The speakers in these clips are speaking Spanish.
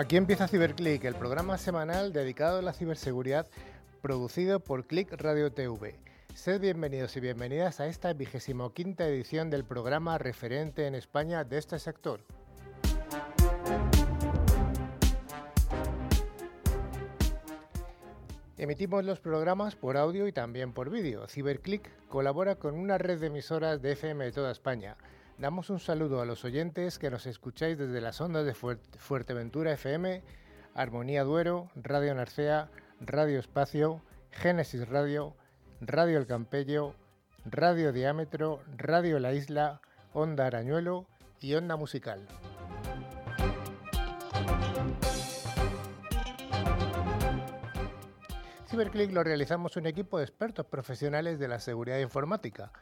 Aquí empieza CiberClick, el programa semanal dedicado a la ciberseguridad producido por Click Radio TV. Sed bienvenidos y bienvenidas a esta vigésimo quinta edición del programa referente en España de este sector. Emitimos los programas por audio y también por vídeo. CiberClick colabora con una red de emisoras de FM de toda España. Damos un saludo a los oyentes que nos escucháis desde las ondas de Fuerteventura FM, Armonía Duero, Radio Narcea, Radio Espacio, Génesis Radio, Radio El Campello, Radio Diámetro, Radio La Isla, Onda Arañuelo y Onda Musical. Ciberclick lo realizamos un equipo de expertos profesionales de la seguridad informática,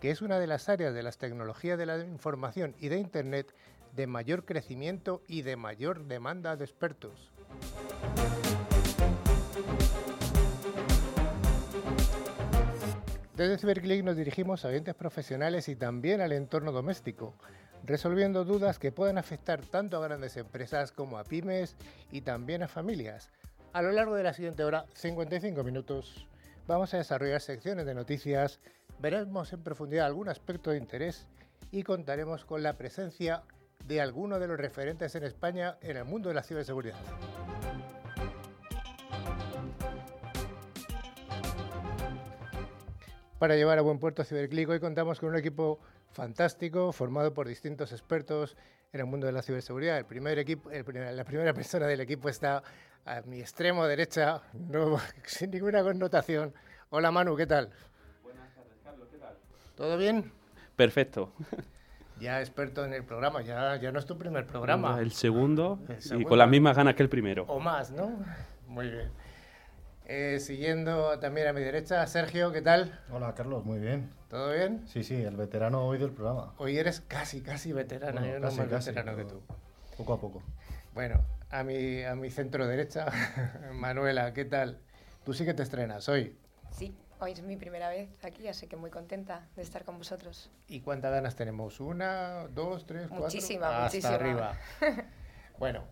que es una de las áreas de las tecnologías de la información y de Internet de mayor crecimiento y de mayor demanda de expertos. Desde Ciberclick nos dirigimos a oyentes profesionales y también al entorno doméstico, resolviendo dudas que pueden afectar tanto a grandes empresas como a pymes y también a familias a lo largo de la siguiente hora, 55 minutos, vamos a desarrollar secciones de noticias, veremos en profundidad algún aspecto de interés y contaremos con la presencia de algunos de los referentes en España en el mundo de la ciberseguridad. Para llevar a buen puerto Ciberclick hoy contamos con un equipo fantástico formado por distintos expertos en el mundo de la ciberseguridad. El primer equipo, la primera persona del equipo está a mi extremo derecha, sin ninguna connotación. Hola Manu, ¿qué tal? Buenas tardes, Carlos, ¿qué tal? ¿Todo bien? Perfecto. Ya experto en el programa, ya, ya no es tu primer programa. el segundo, y con las mismas ganas que el primero. O más, ¿no? Muy bien. Eh, siguiendo también a mi derecha, Sergio, ¿qué tal? Hola, Carlos, muy bien. ¿Todo bien? Sí, sí, el veterano hoy del programa. Hoy eres casi, casi veterano, yo no más veterano que tú. Poco a poco. Bueno, a mi, a mi centro derecha, Manuela, ¿qué tal? Tú sí que te estrenas hoy. Sí, hoy es mi primera vez aquí, así que muy contenta de estar con vosotros. ¿Y cuántas ganas tenemos? ¿Una, dos, tres, cuatro? Muchísima, Hasta arriba. bueno,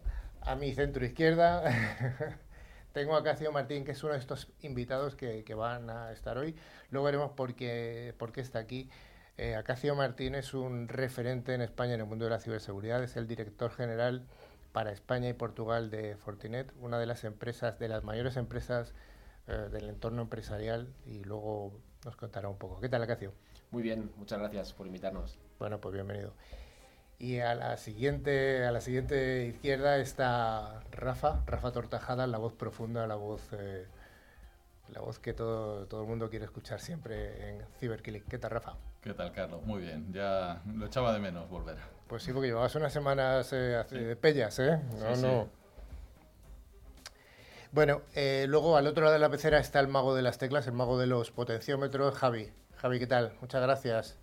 a mi centro izquierda tengo a Cacio Martín, que es uno de estos invitados que, que van a estar hoy. Luego veremos por qué, por qué está aquí. Eh, Acacio Martín es un referente en España en el mundo de la ciberseguridad, es el director general para España y Portugal de Fortinet, una de las empresas, de las mayores empresas eh, del entorno empresarial y luego nos contará un poco. ¿Qué tal, Acacio? Muy bien, muchas gracias por invitarnos. Bueno, pues bienvenido. Y a la siguiente, a la siguiente izquierda está Rafa, Rafa Tortajada, la voz profunda, la voz, eh, la voz que todo, todo el mundo quiere escuchar siempre en Cyberkilling. ¿Qué tal, Rafa? ¿Qué tal, Carlos? Muy bien. Ya lo echaba de menos volver. Pues sí, porque llevabas unas semanas eh, de pellas, ¿eh? No, no. Bueno, eh, luego al otro lado de la pecera está el mago de las teclas, el mago de los potenciómetros, Javi. Javi, ¿qué tal? Muchas gracias.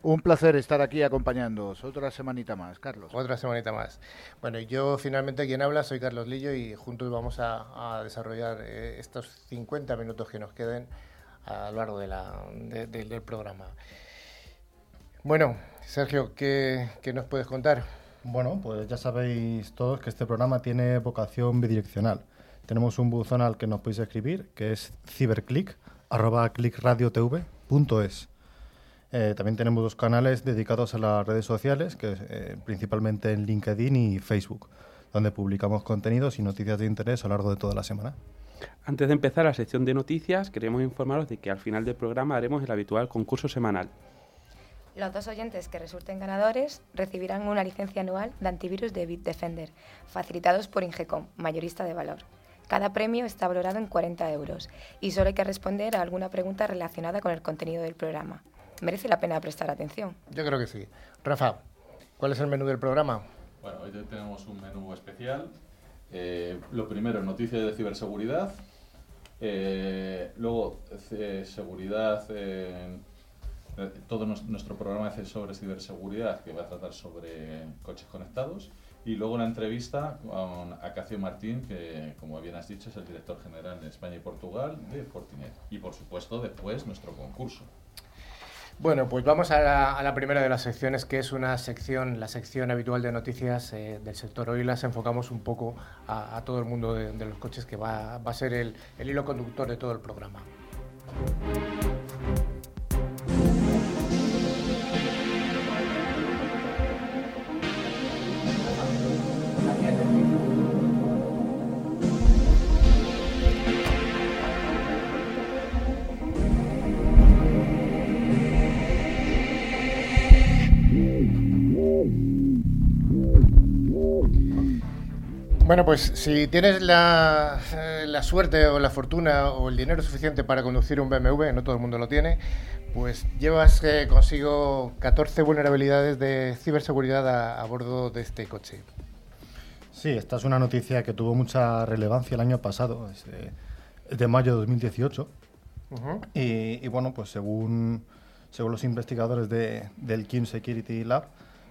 Un placer estar aquí acompañándoos. Otra semanita más, Carlos. Otra semanita más. Bueno, yo finalmente quien habla soy Carlos Lillo y juntos vamos a, desarrollar eh, estos 50 minutos que nos queden a lo largo de la, del programa. Bueno, Sergio, ¿qué, nos puedes contar? Bueno, pues ya sabéis todos que este programa tiene vocación bidireccional. Tenemos un buzón al que nos podéis escribir, que es ciberclick, arroba clickradiotv.es. Eh, también tenemos dos canales dedicados a las redes sociales, que eh, principalmente en LinkedIn y Facebook, donde publicamos contenidos y noticias de interés a lo largo de toda la semana. Antes de empezar la sección de noticias, queremos informaros de que al final del programa haremos el habitual concurso semanal. Los dos oyentes que resulten ganadores recibirán una licencia anual de antivirus de Bitdefender, facilitados por Ingecom, mayorista de valor. Cada premio está valorado en 40 euros y solo hay que responder a alguna pregunta relacionada con el contenido del programa. Merece la pena prestar atención. Yo creo que sí. Rafa, ¿cuál es el menú del programa? Bueno, hoy tenemos un menú especial. Eh, lo primero, noticias de ciberseguridad. Eh, luego, eh, seguridad eh, todo nuestro programa es sobre ciberseguridad, que va a tratar sobre coches conectados. Y luego una entrevista con Acacio Martín, que como bien has dicho es el director general de España y Portugal de Fortinet. Y por supuesto después nuestro concurso. Bueno, pues vamos a la, primera de las secciones, que es una sección, la sección habitual de noticias eh, del sector. Hoy las enfocamos un poco a, todo el mundo de, los coches, que va, va a ser el, el hilo conductor de todo el programa. Bueno, pues si tienes la, eh, la, suerte o la fortuna o el dinero suficiente para conducir un BMW, no todo el mundo lo tiene, pues llevas eh, consigo 14 vulnerabilidades de ciberseguridad a, bordo de este coche. Sí, esta es una noticia que tuvo mucha relevancia el año pasado, es de, mayo de 2018. y, y, bueno, pues según, según los investigadores de, del Kim Security Lab,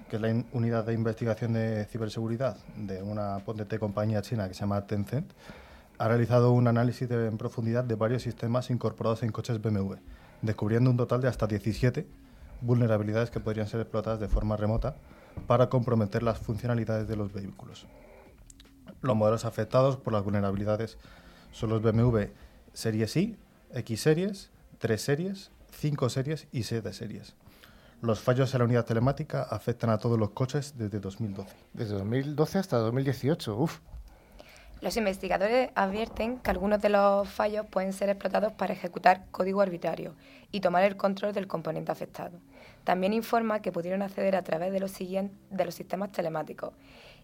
que es la unidad de investigación de ciberseguridad de una potente compañía china que se llama Tencent, ha realizado un análisis en profundidad de varios sistemas incorporados en coches BMW, descubriendo un total de hasta 17 vulnerabilidades que podrían ser explotadas de forma remota para comprometer las funcionalidades de los vehículos. Los modelos afectados por las vulnerabilidades son los BMW Series I, X Series, 3 Series, 5 Series y 7 Series. Los fallos en la unidad telemática afectan a todos los coches desde 2012. Desde 2012 hasta 2018, uf. Los investigadores advierten que algunos de los fallos pueden ser explotados para ejecutar código arbitrario y tomar el control del componente afectado. También informa que pudieron acceder a través de los, de los sistemas telemáticos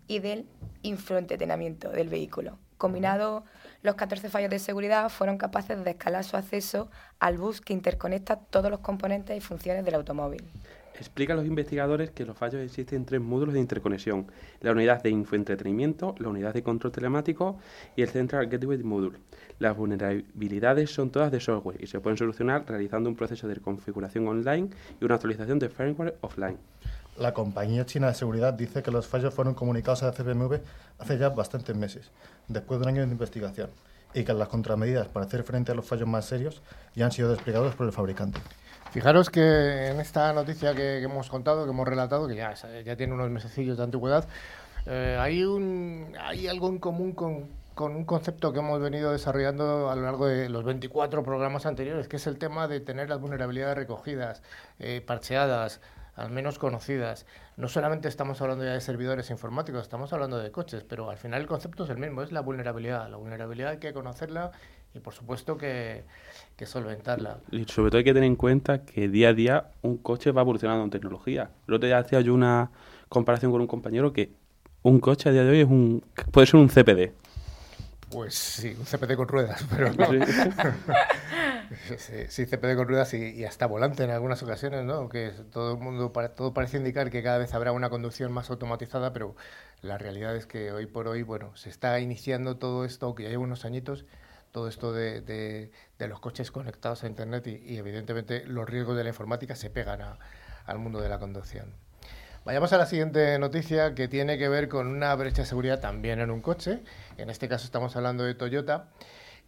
y del infraentretenimiento del vehículo. Combinado, los 14 fallos de seguridad fueron capaces de escalar su acceso al bus que interconecta todos los componentes y funciones del automóvil. Explica a los investigadores que los fallos existen en tres módulos de interconexión, la unidad de infoentretenimiento, la unidad de control telemático y el Central Gateway Module. Las vulnerabilidades son todas de software y se pueden solucionar realizando un proceso de configuración online y una actualización de firmware offline. La compañía china de seguridad dice que los fallos fueron comunicados a CBMV hace ya bastantes meses, después de un año de investigación, y que las contramedidas para hacer frente a los fallos más serios ya han sido desplegados por el fabricante. Fijaros que en esta noticia que, hemos contado, que hemos relatado, que ya, ya tiene unos mesecillos de antigüedad, eh, hay, un, hay algo en común con, con un concepto que hemos venido desarrollando a lo largo de los 24 programas anteriores, que es el tema de tener las vulnerabilidades recogidas, eh, parcheadas, al menos conocidas. No solamente estamos hablando ya de servidores informáticos, estamos hablando de coches, pero al final el concepto es el mismo, es la vulnerabilidad. La vulnerabilidad hay que conocerla y por supuesto que, que solventarla. Y sobre todo hay que tener en cuenta que día a día un coche va evolucionando en tecnología. El otro día hacía yo una comparación con un compañero que un coche a día de hoy es un, puede ser un CPD. Pues sí, un CPD con ruedas, pero no. Sí, CPD con ruedas y, hasta volante en algunas ocasiones, ¿no? Que todo el mundo, todo parece indicar que cada vez habrá una conducción más automatizada, pero la realidad es que hoy por hoy, bueno, se está iniciando todo esto, que ya lleva unos añitos, todo esto de, de, los coches conectados a Internet y, evidentemente los riesgos de la informática se pegan al mundo de la conducción. Vayamos a la siguiente noticia que tiene que ver con una brecha de seguridad también en un coche. En este caso estamos hablando de Toyota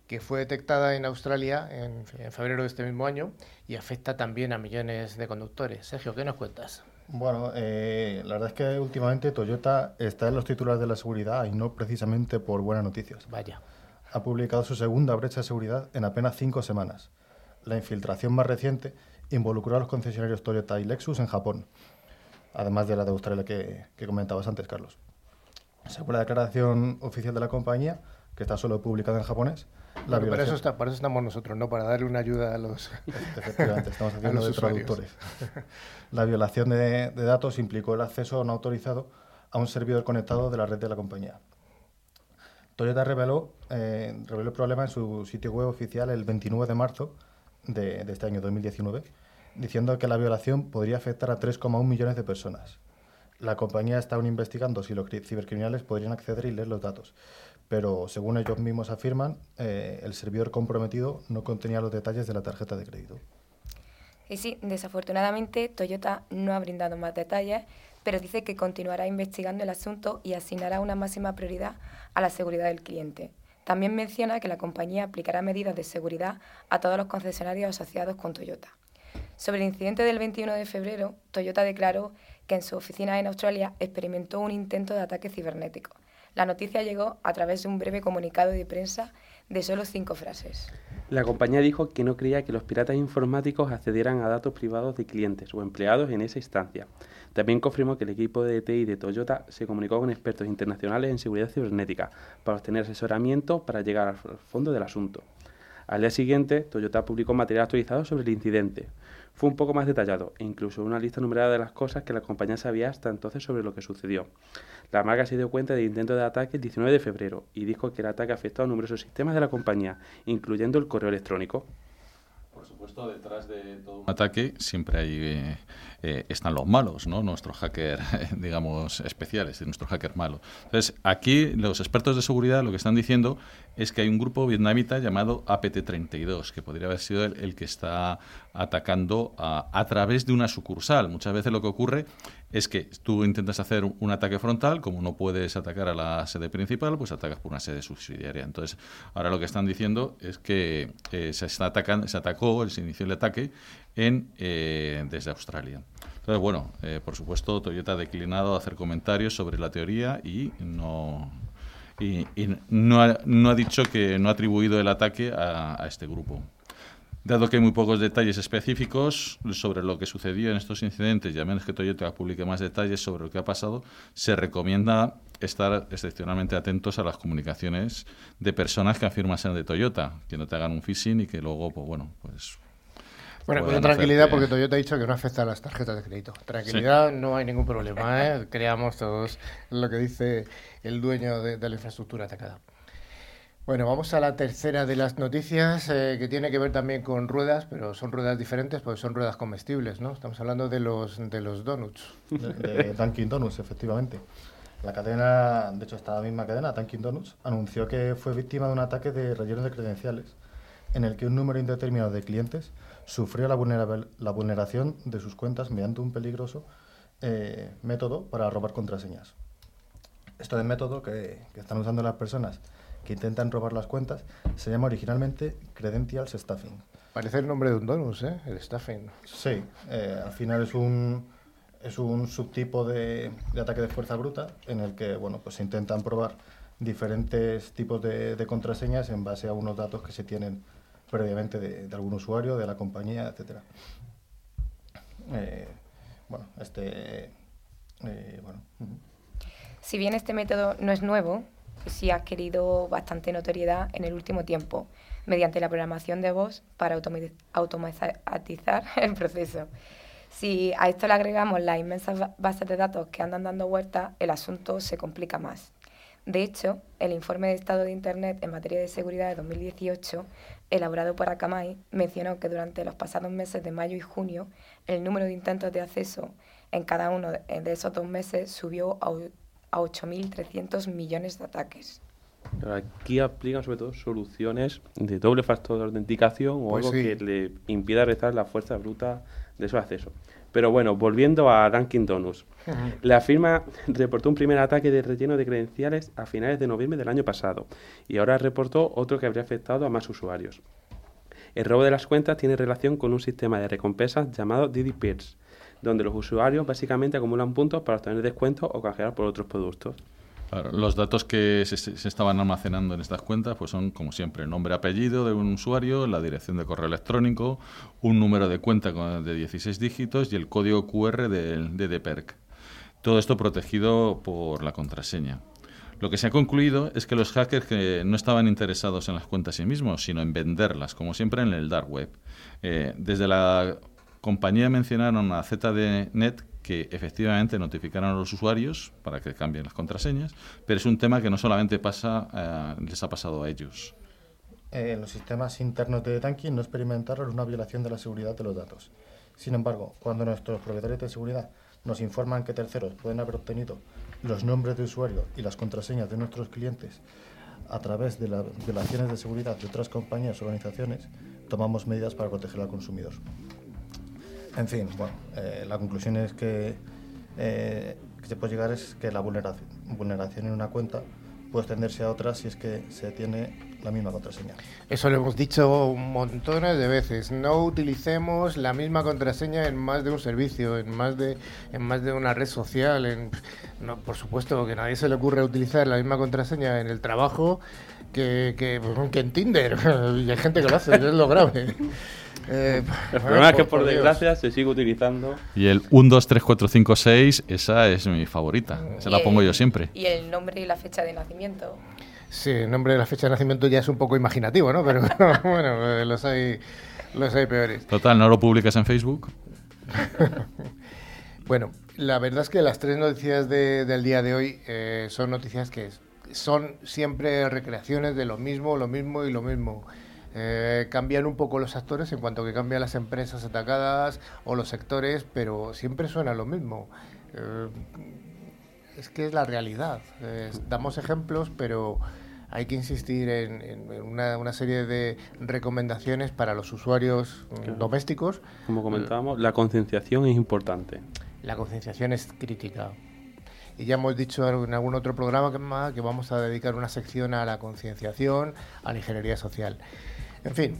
que fue detectada en Australia en, febrero de este mismo año y afecta también a millones de conductores. Sergio, ¿qué nos cuentas? Bueno, eh, la verdad es que últimamente Toyota está en los titulares de la seguridad y no precisamente por buenas noticias. Vaya. Ha publicado su segunda brecha de seguridad en apenas cinco semanas. La infiltración más reciente involucró a los concesionarios Toyota y Lexus en Japón, además de la de Australia que, que comentabas antes, Carlos. Según la declaración oficial de la compañía, que está solo publicada en japonés, para, eso está, para eso estamos nosotros, ¿no? Para darle una ayuda a los, Efectivamente, estamos haciendo de traductores. La violación de, datos implicó el acceso no autorizado a un servidor conectado de la red de la compañía. Toyota reveló, eh, reveló el problema en su sitio web oficial el 29 de marzo de, de este año 2019, diciendo que la violación podría afectar a 3,1 millones de personas. La compañía está aún investigando si los cibercriminales podrían acceder y leer los datos pero según ellos mismos afirman, eh, el servidor comprometido no contenía los detalles de la tarjeta de crédito. Y sí, desafortunadamente Toyota no ha brindado más detalles, pero dice que continuará investigando el asunto y asignará una máxima prioridad a la seguridad del cliente. También menciona que la compañía aplicará medidas de seguridad a todos los concesionarios asociados con Toyota. Sobre el incidente del 21 de febrero, Toyota declaró que en su oficina en Australia experimentó un intento de ataque cibernético. La noticia llegó a través de un breve comunicado de prensa de solo cinco frases. La compañía dijo que no creía que los piratas informáticos accedieran a datos privados de clientes o empleados en esa instancia. También confirmó que el equipo de TI de Toyota se comunicó con expertos internacionales en seguridad cibernética para obtener asesoramiento para llegar al fondo del asunto. Al día siguiente, Toyota publicó material actualizado sobre el incidente. Fue un poco más detallado e incluso una lista numerada de las cosas que la compañía sabía hasta entonces sobre lo que sucedió. La marca se dio cuenta del intento de ataque el 19 de febrero y dijo que el ataque afectó a numerosos sistemas de la compañía, incluyendo el correo electrónico. Por supuesto, detrás de todo un ataque siempre hay, eh, eh, están los malos, ¿no? Nuestros hackers, digamos, especiales, nuestro hacker malo. Entonces, aquí los expertos de seguridad lo que están diciendo es que hay un grupo vietnamita llamado APT-32, que podría haber sido el, que está atacando a, a, través de una sucursal. Muchas veces lo que ocurre es que tú intentas hacer un ataque frontal, como no puedes atacar a la sede principal, pues atacas por una sede subsidiaria. Entonces, ahora lo que están diciendo es que eh, se, está atacando, se atacó, se inició el ataque en, eh, desde Australia. Entonces, bueno, eh, por supuesto, Toyota ha declinado hacer comentarios sobre la teoría y no, y, no, ha, no, ha, dicho que no ha atribuido el ataque a, a este grupo. Dado que hay muy pocos detalles específicos sobre lo que sucedió en estos incidentes, y a menos que Toyota publique más detalles sobre lo que ha pasado, se recomienda estar excepcionalmente atentos a las comunicaciones de personas que afirman ser de Toyota, que no te hagan un phishing y que luego, pues bueno, pues bueno, con tranquilidad, porque Toyota ha dicho que no afecta a las tarjetas de crédito. Tranquilidad, no hay ningún problema. ¿eh? Creamos todos lo que dice el dueño de, de la infraestructura atacada. Bueno, vamos a la tercera de las noticias eh, que tiene que ver también con ruedas, pero son ruedas diferentes porque son ruedas comestibles, ¿no? Estamos hablando de los, de los donuts. De, de Dunkin' Donuts, efectivamente. La cadena, de hecho, esta misma cadena, Dunkin' Donuts, anunció que fue víctima de un ataque de relleno de credenciales en el que un número indeterminado de clientes sufrió la, la vulneración de sus cuentas mediante un peligroso eh, método para robar contraseñas. Esto de método que, que están usando las personas que intentan robar las cuentas, se llama originalmente Credentials Staffing. Parece el nombre de un donus, ¿eh? El staffing. Sí, eh, al final es un, es un subtipo de, de, ataque de fuerza bruta en el que bueno, pues se intentan probar diferentes tipos de, de, contraseñas en base a unos datos que se tienen previamente de, de algún usuario, de la compañía, etc. Eh, bueno, este... Eh, bueno. Si bien este método no es nuevo, sí ha adquirido bastante notoriedad en el último tiempo, mediante la programación de voz para automatizar el proceso. Si a esto le agregamos las inmensas bases de datos que andan dando vueltas, el asunto se complica más. De hecho, el informe de estado de Internet en materia de seguridad de 2018, elaborado por Akamai, mencionó que durante los pasados meses de mayo y junio, el número de intentos de acceso en cada uno de esos dos meses subió a a 8.300 millones de ataques. Aquí aplican sobre todo soluciones de doble factor de autenticación o pues algo sí. que le impida restar la fuerza bruta de su acceso. Pero bueno, volviendo a Dunkin' Donuts. La firma reportó un primer ataque de relleno de credenciales a finales de noviembre del año pasado y ahora reportó otro que habría afectado a más usuarios. El robo de las cuentas tiene relación con un sistema de recompensas llamado Didi Pierce, donde los usuarios básicamente acumulan puntos para obtener descuentos o canjear por otros productos. Los datos que se, se, estaban almacenando en estas cuentas pues son, como siempre, nombre, apellido de un usuario, la dirección de correo electrónico, un número de cuenta de 16 dígitos y el código QR de, de DPERC. Todo esto protegido por la contraseña. Lo que se ha concluido es que los hackers que no estaban interesados en las cuentas en sí mismos, sino en venderlas, como siempre en el dark web. Eh, desde la compañía mencionaron a ZDNet que efectivamente notificaron a los usuarios para que cambien las contraseñas, pero es un tema que no solamente pasa, eh, les ha pasado a ellos. Eh, los sistemas internos de Dunkin no experimentaron una violación de la seguridad de los datos. Sin embargo, cuando nuestros proveedores de seguridad nos informan que terceros pueden haber obtenido los nombres de usuario y las contraseñas de nuestros clientes a través de las violaciones de seguridad de otras compañías o organizaciones, tomamos medidas para proteger al consumidor. En fin, bueno, eh, la conclusión es que, eh, se puede llegar es que la vulneración, vulneración en una cuenta puede extenderse a otras si es que se tiene la misma contraseña. Eso lo hemos dicho montones de veces. No utilicemos la misma contraseña en más de un servicio, en más de, en más de una red social. En, no, por supuesto que a nadie se le ocurre utilizar la misma contraseña en el trabajo que, que, que en Tinder. y hay gente que lo hace, es lo grave. Eh, el problema es que por, por desgracia se sigue utilizando. Y el 1, 2, 3, 4, 5, 6, esa es mi favorita. Esa la pongo yo siempre. Y el nombre y la fecha de nacimiento. Sí, el nombre y la fecha de nacimiento ya es un poco imaginativo, ¿no? Pero bueno, eh, los hay, los hay peores. Total, ¿no lo publicas en Facebook? bueno, la verdad es que las tres noticias de, del día de hoy eh, son noticias que son siempre recreaciones de lo mismo, lo mismo y lo mismo. Eh, cambian un poco los actores en cuanto que cambian las empresas atacadas o los sectores, pero siempre suena lo mismo. Eh, es que es la realidad. Eh, damos ejemplos, pero hay que insistir en, en una, una, serie de recomendaciones para los usuarios claro. domésticos. Como comentábamos, la concienciación es importante. La concienciación es crítica. Y ya hemos dicho en algún otro programa que, que vamos a dedicar una sección a la concienciación, a la ingeniería social. En fin,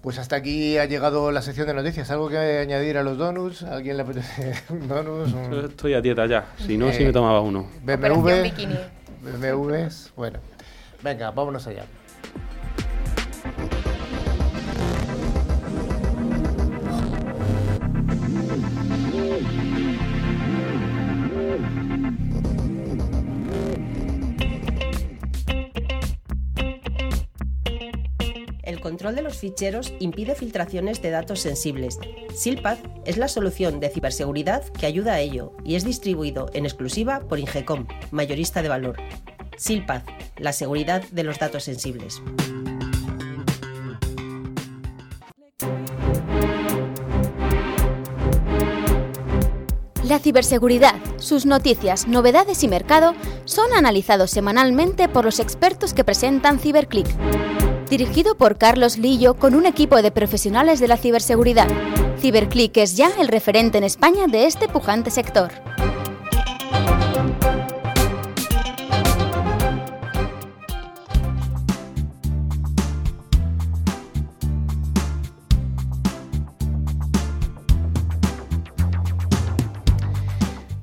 pues hasta aquí ha llegado la sección de noticias. ¿Algo que añadir a los donuts? ¿A alguien le apetece un donuts? Un... Yo estoy a dieta ya, si no, eh, sí me tomaba uno. BMW, BMWs, bueno. Venga, vámonos allá. Control de los ficheros impide filtraciones de datos sensibles. SILPAD es la solución de ciberseguridad que ayuda a ello y es distribuido en exclusiva por Ingecom, mayorista de valor. SILPAD, la seguridad de los datos sensibles. La ciberseguridad, sus noticias, novedades y mercado son analizados semanalmente por los expertos que presentan CiberClick dirigido por Carlos Lillo con un equipo de profesionales de la ciberseguridad. CiberClick es ya el referente en España de este pujante sector.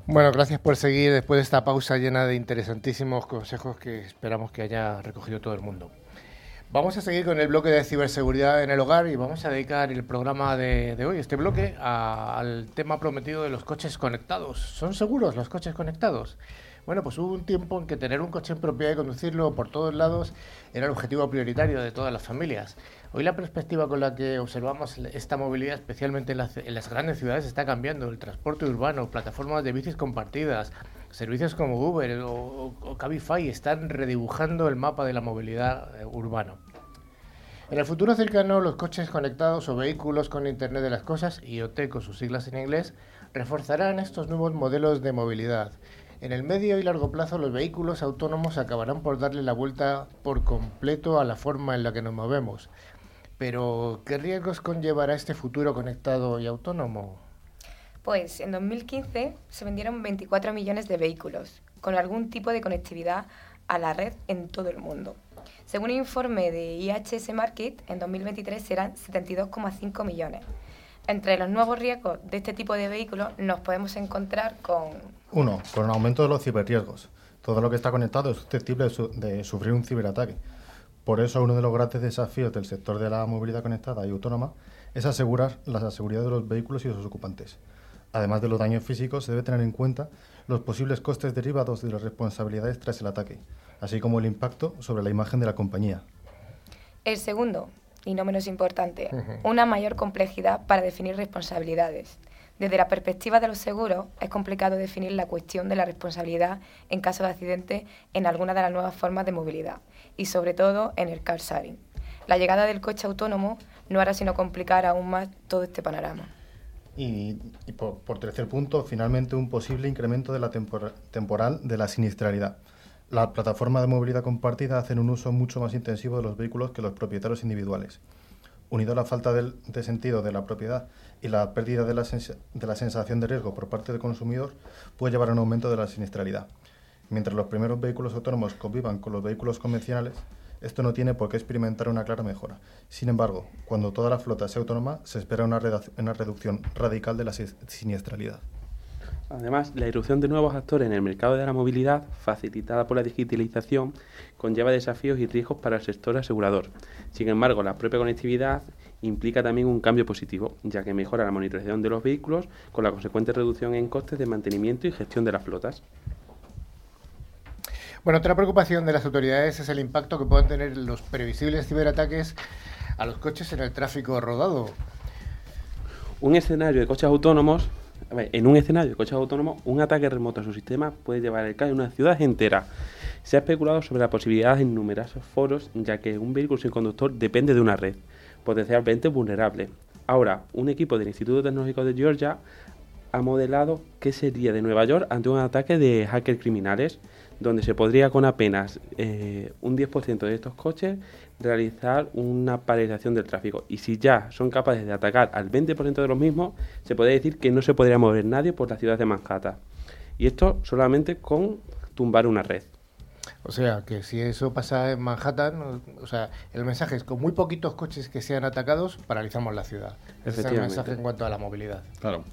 Bueno, gracias por seguir después de esta pausa llena de interesantísimos consejos que esperamos que haya recogido todo el mundo. Vamos a seguir con el bloque de ciberseguridad en el hogar y vamos a dedicar el programa de, hoy, este bloque, al tema prometido de los coches conectados. ¿Son seguros los coches conectados? Bueno, pues hubo un tiempo en que tener un coche en propiedad y conducirlo por todos lados era el objetivo prioritario de todas las familias. Hoy la perspectiva con la que observamos esta movilidad, especialmente en las, en las grandes ciudades, está cambiando. El transporte urbano, plataformas de bicis compartidas, servicios como Uber o, Cabify están redibujando el mapa de la movilidad eh, urbana. En el futuro cercano, los coches conectados o vehículos con Internet de las Cosas, IoT con sus siglas en inglés, reforzarán estos nuevos modelos de movilidad. En el medio y largo plazo, los vehículos autónomos acabarán por darle la vuelta por completo a la forma en la que nos movemos. Pero, ¿qué riesgos conllevará este futuro conectado y autónomo? Pues en 2015 se vendieron 24 millones de vehículos con algún tipo de conectividad a la red en todo el mundo. Según un informe de IHS Market, en 2023 serán 72,5 millones. Entre los nuevos riesgos de este tipo de vehículos nos podemos encontrar con... Uno, con el aumento de los ciberriesgos. Todo lo que está conectado es susceptible de, su de sufrir un ciberataque. Por eso uno de los grandes desafíos del sector de la movilidad conectada y autónoma es asegurar la seguridad de los vehículos y de sus ocupantes. Además de los daños físicos, se debe tener en cuenta los posibles costes derivados de las responsabilidades tras el ataque, así como el impacto sobre la imagen de la compañía. El segundo, y no menos importante, una mayor complejidad para definir responsabilidades. Desde la perspectiva de los seguros, es complicado definir la cuestión de la responsabilidad en caso de accidente en alguna de las nuevas formas de movilidad, y sobre todo en el car sharing. La llegada del coche autónomo no hará sino complicar aún más todo este panorama. Y, por, tercer punto, finalmente un posible incremento de la tempor temporal de la siniestralidad. Las plataformas de movilidad compartida hacen un uso mucho más intensivo de los vehículos que los propietarios individuales. Unido a la falta de sentido de la propiedad y la pérdida de la, de la sensación de riesgo por parte del consumidor, puede llevar a un aumento de la siniestralidad. Mientras los primeros vehículos autónomos convivan con los vehículos convencionales, esto no tiene por qué experimentar una clara mejora. Sin embargo, cuando toda la flota sea autónoma, se espera una, una reducción radical de la siniestralidad. Además, la irrupción de nuevos actores en el mercado de la movilidad, facilitada por la digitalización, conlleva desafíos y riesgos para el sector asegurador. Sin embargo, la propia conectividad implica también un cambio positivo, ya que mejora la monitorización de los vehículos con la consecuente reducción en costes de mantenimiento y gestión de las flotas. Bueno, otra preocupación de las autoridades es el impacto que puedan tener los previsibles ciberataques a los coches en el tráfico rodado. Un escenario de coches autónomos, en un escenario de coches autónomos, un ataque remoto a su sistema puede llevar al caos de una ciudad entera. Se ha especulado sobre la posibilidad en numerosos foros, ya que un vehículo sin conductor depende de una red, potencialmente vulnerable. Ahora, un equipo del Instituto Tecnológico de Georgia ha modelado qué sería de Nueva York ante un ataque de hackers criminales donde se podría con apenas eh, un 10% de estos coches realizar una paralización del tráfico. Y si ya son capaces de atacar al 20% de los mismos, se puede decir que no se podría mover nadie por la ciudad de Manhattan. Y esto solamente con tumbar una red. O sea, que si eso pasa en Manhattan, o sea, el mensaje es con muy poquitos coches que sean atacados, paralizamos la ciudad. Ese es el mensaje en cuanto a la movilidad. Claro.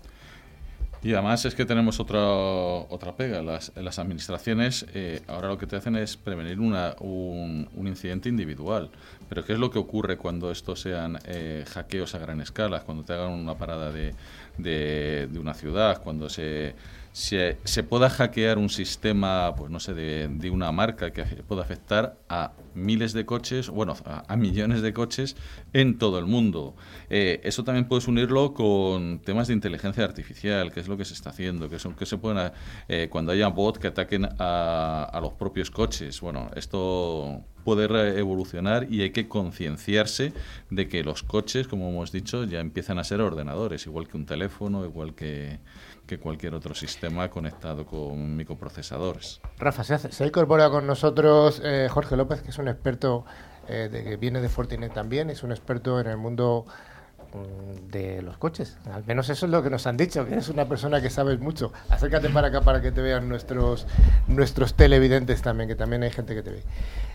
Y además es que tenemos otra, otra pega. Las, las administraciones eh, ahora lo que te hacen es prevenir una, un, incidente individual. Pero ¿qué es lo que ocurre cuando estos sean eh, hackeos a gran escala? Cuando te hagan una parada de, de, de una ciudad, cuando se se, se, pueda hackear un sistema, pues no sé, de, de, una marca que pueda afectar a miles de coches, bueno, a, millones de coches en todo el mundo. Eh, eso también puedes unirlo con temas de inteligencia artificial, que es lo que se está haciendo, que son que se pueden, eh, cuando haya bots que ataquen a, a los propios coches. Bueno, esto puede evolucionar y hay que concienciarse de que los coches, como hemos dicho, ya empiezan a ser ordenadores, igual que un teléfono, igual que que cualquier otro sistema conectado con microprocesadores. Rafa, se, se incorpora con nosotros eh, Jorge López, que es un experto eh, de, que viene de Fortinet también, es un experto en el mundo mm, de los coches. Al menos eso es lo que nos han dicho, que es una persona que sabes mucho. Acércate para acá para que te vean nuestros, nuestros televidentes también, que también hay gente que te ve.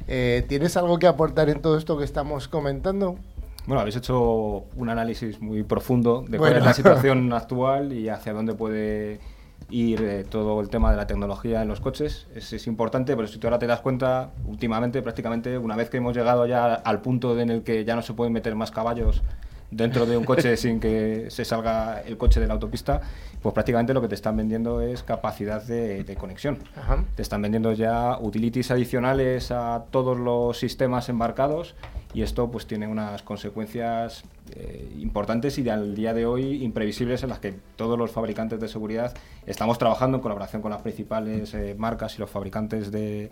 Eh, ¿Tienes algo que aportar en todo esto que estamos comentando? Bueno, habéis hecho un análisis muy profundo de cuál es la situación actual y hacia dónde puede ir eh, todo el tema de la tecnología en los coches. Es, es, importante, pero si tú ahora te das cuenta, últimamente, prácticamente, una vez que hemos llegado ya al punto en el que ya no se pueden meter más caballos dentro de un coche sin que se salga el coche de la autopista, pues prácticamente lo que te están vendiendo es capacidad de, conexión. Te están vendiendo ya utilities adicionales a todos los sistemas embarcados y esto pues tiene unas consecuencias eh, importantes y al día de hoy imprevisibles en las que todos los fabricantes de seguridad estamos trabajando en colaboración con las principales eh, marcas y los fabricantes de,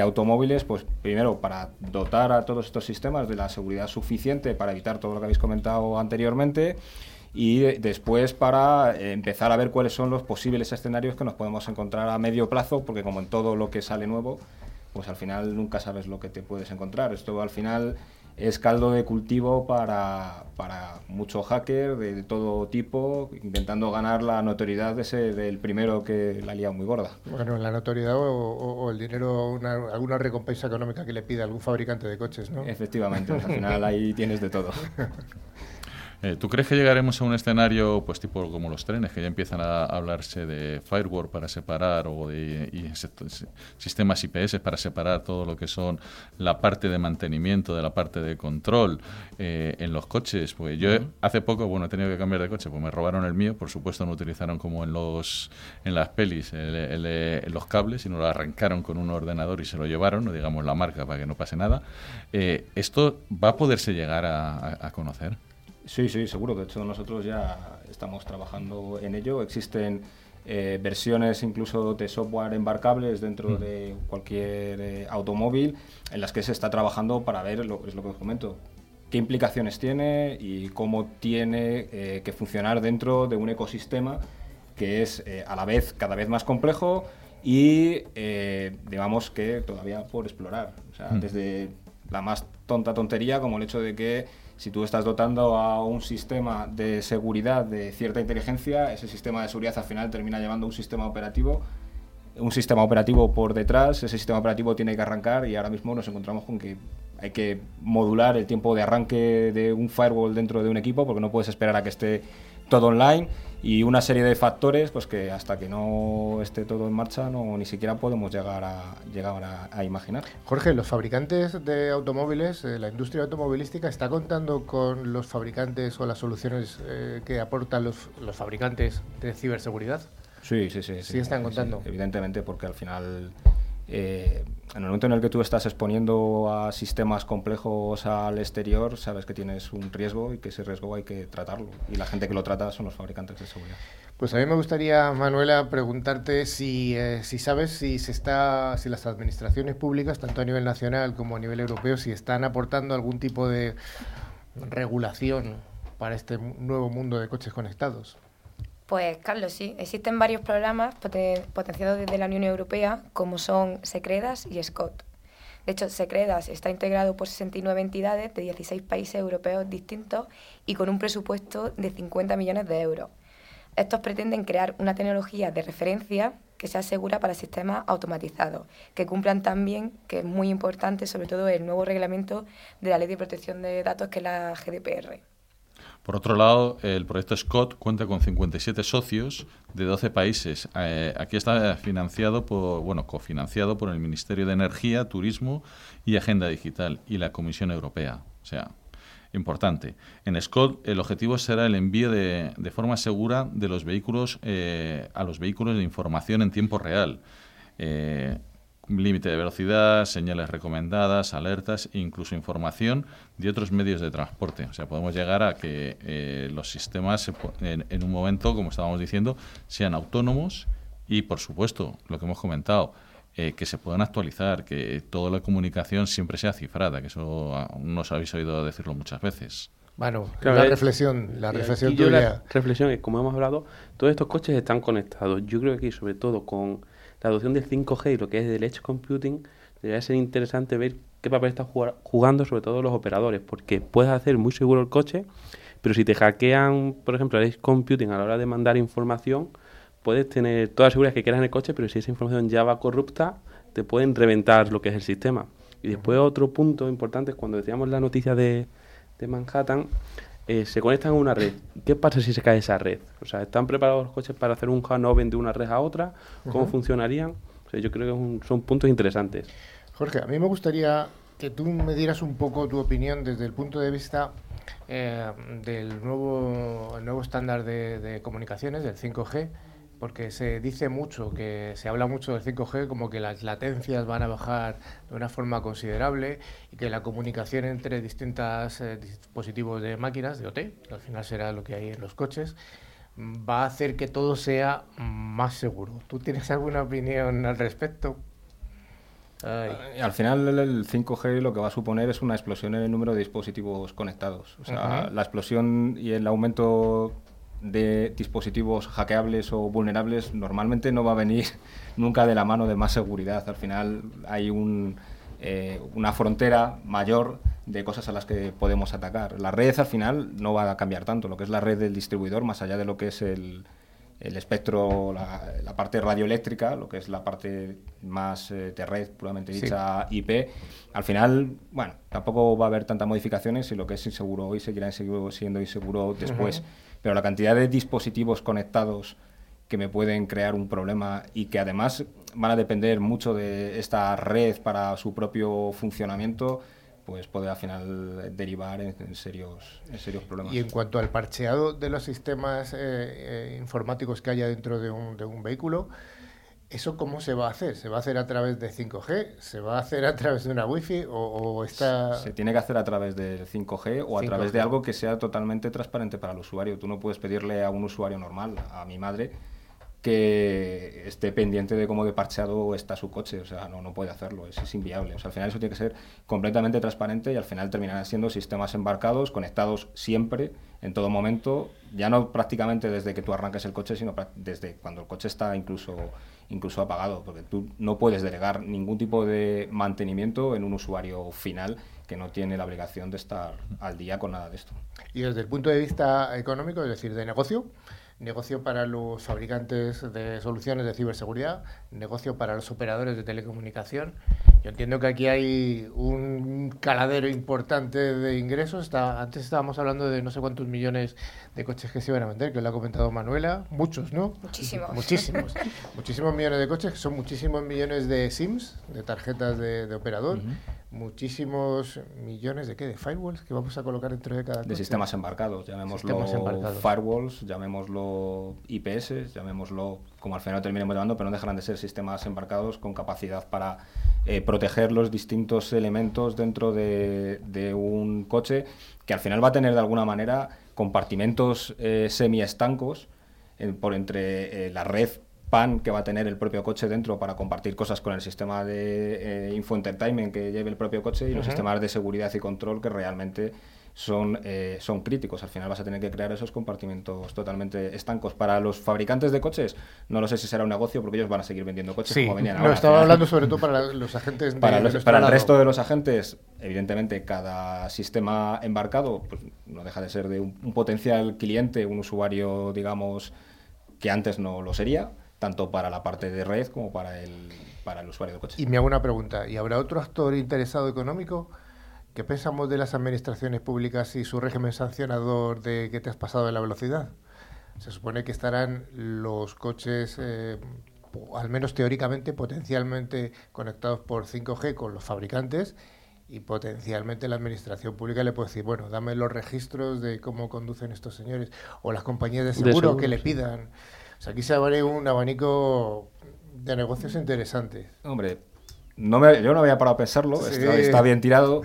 automóviles, pues primero para dotar a todos estos sistemas de la seguridad suficiente para evitar todo lo que habéis comentado anteriormente y después para eh, empezar a ver cuáles son los posibles escenarios que nos podemos encontrar a medio plazo, porque como en todo lo que sale nuevo, pues al final nunca sabes lo que te puedes encontrar. Esto al final es caldo de cultivo para, para mucho hacker de, todo tipo, intentando ganar la notoriedad de ese, del primero que la lía muy gorda. Bueno, la notoriedad o, el dinero, alguna recompensa económica que le pida algún fabricante de coches, ¿no? Efectivamente, al final ahí tienes de todo. Eh, ¿Tú crees que llegaremos a un escenario, pues tipo como los trenes, que ya empiezan a hablarse de firewall para separar o de sistemas IPS para separar todo lo que son la parte de mantenimiento de la parte de control eh, en los coches? Pues yo hace poco, bueno, he tenido que cambiar de coche, pues me robaron el mío, por supuesto no utilizaron como en los en las pelis los cables, sino lo arrancaron con un ordenador y se lo llevaron, no digamos la marca para que no pase nada. Eh, ¿Esto va a poderse llegar a conocer? Sí, sí, seguro. De hecho, nosotros ya estamos trabajando en ello. Existen eh, versiones incluso de software embarcables dentro mm. de cualquier eh, automóvil en las que se está trabajando para ver, lo, es lo que os comento, qué implicaciones tiene y cómo tiene eh, que funcionar dentro de un ecosistema que es a la vez cada vez más complejo y digamos que todavía por explorar. O sea, mm. desde la más tonta tontería como el hecho de que si tú estás dotando a un sistema de seguridad de cierta inteligencia, ese sistema de seguridad al final termina llevando un sistema operativo un sistema operativo por detrás, ese sistema operativo tiene que arrancar y ahora mismo nos encontramos con que hay que modular el tiempo de arranque de un firewall dentro de un equipo porque no puedes esperar a que esté todo online y una serie de factores pues que hasta que no esté todo en marcha no ni siquiera podemos llegar a llegar a, imaginar. Jorge, los fabricantes de automóviles, eh, la industria automovilística está contando con los fabricantes o las soluciones eh, que aportan los, los fabricantes de ciberseguridad. Sí, sí, sí. Sí, están contando. evidentemente, porque al final eh, en el momento en el que tú estás exponiendo a sistemas complejos al exterior, sabes que tienes un riesgo y que ese riesgo hay que tratarlo. Y la gente que lo trata son los fabricantes de seguridad. Pues a mí me gustaría, Manuela, preguntarte si, eh, si sabes si se está, si las administraciones públicas, tanto a nivel nacional como a nivel europeo, si están aportando algún tipo de regulación para este nuevo mundo de coches conectados. Pues Carlos, sí, existen varios programas potenciados desde la Unión Europea como son Secredas y SCOT. De hecho, Secredas está integrado por 69 entidades de 16 países europeos distintos y con un presupuesto de 50 millones de euros. Estos pretenden crear una tecnología de referencia que sea segura para sistemas automatizados, que cumplan también, que es muy importante, sobre todo el nuevo reglamento de la Ley de Protección de Datos, que es la GDPR. Por otro lado, el proyecto Scott cuenta con 57 socios de 12 países. Eh, aquí está financiado por, bueno, cofinanciado por el Ministerio de Energía, Turismo y Agenda Digital y la Comisión Europea. O sea, importante. En Scott el objetivo será el envío de, de forma segura de los vehículos eh, a los vehículos de información en tiempo real. Eh, límite de velocidad, señales recomendadas, alertas e incluso información de otros medios de transporte. O sea, podemos llegar a que eh, los sistemas en, un momento, como estábamos diciendo, sean autónomos y, por supuesto, lo que hemos comentado, eh, que se puedan actualizar, que toda la comunicación siempre sea cifrada, que eso nos habéis oído decirlo muchas veces. Bueno, la reflexión, la reflexión tuya. La reflexión es, como hemos hablado, todos estos coches están conectados. Yo creo que aquí, sobre todo con la adopción del 5G y lo que es del Edge Computing, debería ser interesante ver qué papel están jugando sobre todo los operadores, porque puedes hacer muy seguro el coche, pero si te hackean, por ejemplo, el Edge Computing a la hora de mandar información, puedes tener toda la seguridad que quieras en el coche, pero si esa información ya va corrupta, te pueden reventar lo que es el sistema. Y después otro punto importante es cuando decíamos la noticia de, de Manhattan, eh, se conectan a una red. ¿Qué pasa si se cae esa red? O sea, ¿están preparados los coches para hacer un handover de una red a otra? ¿Cómo funcionarían? yo creo que son puntos interesantes. Jorge, a mí me gustaría que tú me dieras un poco tu opinión desde el punto de vista eh, del nuevo, nuevo estándar de, de comunicaciones, del 5G porque se dice mucho, que se habla mucho del 5G como que las latencias van a bajar de una forma considerable y que la comunicación entre distintos eh, dispositivos de máquinas, de OT, que al final será lo que hay en los coches, va a hacer que todo sea más seguro. ¿Tú tienes alguna opinión al respecto? Eh, al final el 5G lo que va a suponer es una explosión en el número de dispositivos conectados. O sea, la explosión y el aumento de dispositivos hackeables o vulnerables normalmente no va a venir nunca de la mano de más seguridad. Al final hay un, eh, una frontera mayor de cosas a las que podemos atacar. La red al final no va a cambiar tanto, lo que es la red del distribuidor, más allá de lo que es el, el espectro, la, parte radioeléctrica, lo que es la parte más eh, de red puramente dicha IP, al final, bueno, tampoco va a haber tantas modificaciones y lo que es inseguro hoy seguirá siendo inseguro después pero la cantidad de dispositivos conectados que me pueden crear un problema y que además van a depender mucho de esta red para su propio funcionamiento, pues puede al final derivar en, serios, en serios problemas. Y en cuanto al parcheado de los sistemas eh, eh, informáticos que haya dentro de un, de un vehículo, ¿Eso cómo se va a hacer? ¿Se va a hacer a través de 5G? ¿Se va a hacer a través de una Wi-Fi? ¿O, está...? Se tiene que hacer a través del 5G o a través de algo que sea totalmente transparente para el usuario. Tú no puedes pedirle a un usuario normal, a mi madre, que esté pendiente de cómo de parcheado está su coche. O sea, no, no puede hacerlo, es, es inviable. O sea, al final eso tiene que ser completamente transparente y al final terminarán siendo sistemas embarcados, conectados siempre, en todo momento, ya no prácticamente desde que tú arranques el coche, sino desde cuando el coche está incluso incluso apagado, porque tú no puedes delegar ningún tipo de mantenimiento en un usuario final que no tiene la obligación de estar al día con nada de esto. Y desde el punto de vista económico, es decir, de negocio, negocio para los fabricantes de soluciones de ciberseguridad, negocio para los operadores de telecomunicación. Yo entiendo que aquí hay un caladero importante de ingresos. Está, antes estábamos hablando de no sé cuántos millones de coches que se iban a vender, que lo ha comentado Manuela. Muchos, ¿no? Muchísimos. Muchísimos. muchísimos millones de coches, que son muchísimos millones de SIMs, de tarjetas de, de operador. Muchísimos millones de qué? De firewalls que vamos a colocar dentro de cada de sistemas embarcados, llamémoslo Sistemas embarcados. firewalls, llamémoslo IPS, llamémoslo como al final terminemos llamando, pero no dejarán de ser sistemas embarcados con capacidad para eh, proteger los distintos elementos dentro de, de un coche que al final va a tener de alguna manera compartimentos eh, semi-estancos en- por entre eh, la red PAN que va a tener el propio coche dentro para compartir cosas con el sistema de eh, infoentertainment que lleve el propio coche y los sistemas de seguridad y control que realmente son, eh, son críticos. Al final vas a tener que crear esos compartimentos totalmente estancos. Para los fabricantes de coches, no lo sé si será un negocio porque ellos van a seguir vendiendo coches Sí, como venían no, ahora. Estaba hablando sobre todo para los agentes de, para, los- para el resto de los agentes, evidentemente, cada sistema embarcado pues, no deja de ser de un, un potencial cliente, un usuario, digamos, que antes no lo sería, tanto para la parte de red como para el, para el usuario de coche. Y me hago una pregunta, ¿y habrá otro actor interesado económico? ¿Qué pensamos de las administraciones públicas y su régimen sancionador de que te has pasado de la velocidad? Se supone que estarán los coches, eh, al menos teóricamente, potencialmente conectados por 5G con los fabricantes y potencialmente la administración pública le puede decir, bueno, dame los registros de cómo conducen estos señores o las compañías de De seguro, que le sí. O sea, aquí se abre un abanico de negocios interesantes. Hombre, no me, yo no había parado a pensarlo, Sí. está, está bien tirado,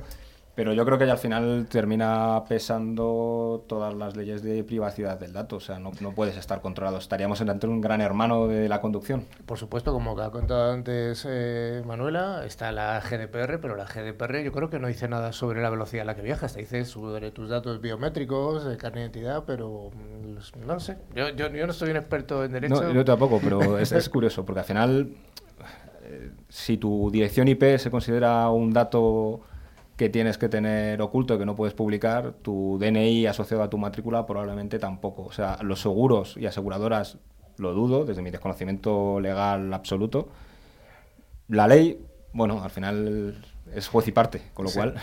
pero yo creo que al final termina pesando todas las leyes de privacidad del dato, o sea, no, no puedes estar controlado. Estaríamos ante un gran hermano de la conducción. Por supuesto, como que ha contado antes eh, Manuela, está la GDPR, pero la GDPR yo creo que no dice nada sobre la velocidad a la que viajas. Te dice sobre tus datos biométricos, de carne de identidad, pero mm, no sé. Yo, yo, yo no soy un experto en derecho. No, yo tampoco, pero es, es curioso, porque al final, eh, si tu dirección IP se considera un dato que tienes que tener oculto, que no puedes publicar, tu DNI asociado a tu matrícula probablemente tampoco. O sea, los seguros y aseguradoras lo dudo, desde mi desconocimiento legal absoluto. La ley, bueno, al final es juez y parte, con lo Sí. cual...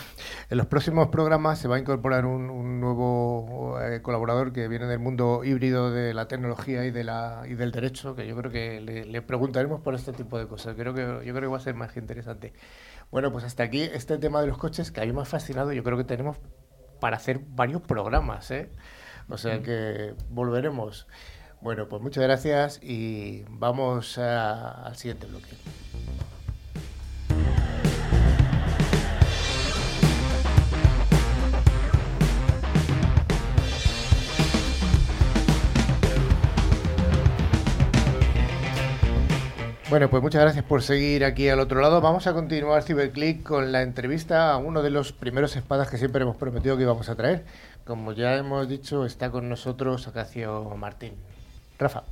En los próximos programas se va a incorporar un, un nuevo eh, colaborador que viene del mundo híbrido de la tecnología y, de la, y del derecho, que yo creo que le, le preguntaremos por este tipo de cosas. Creo que, yo creo que va a ser más interesante. Bueno, pues hasta aquí este tema de los coches que a mí me ha fascinado. Yo creo que tenemos para hacer varios programas, ¿eh? O sea que volveremos. Bueno, pues muchas gracias y vamos a- al siguiente bloque. Bueno, pues muchas gracias por seguir aquí al otro lado. Vamos a continuar Ciberclick con la entrevista a uno de los primeros espadas que siempre hemos prometido que íbamos a traer. Como ya hemos dicho, está con nosotros Acacio Martín. Rafa.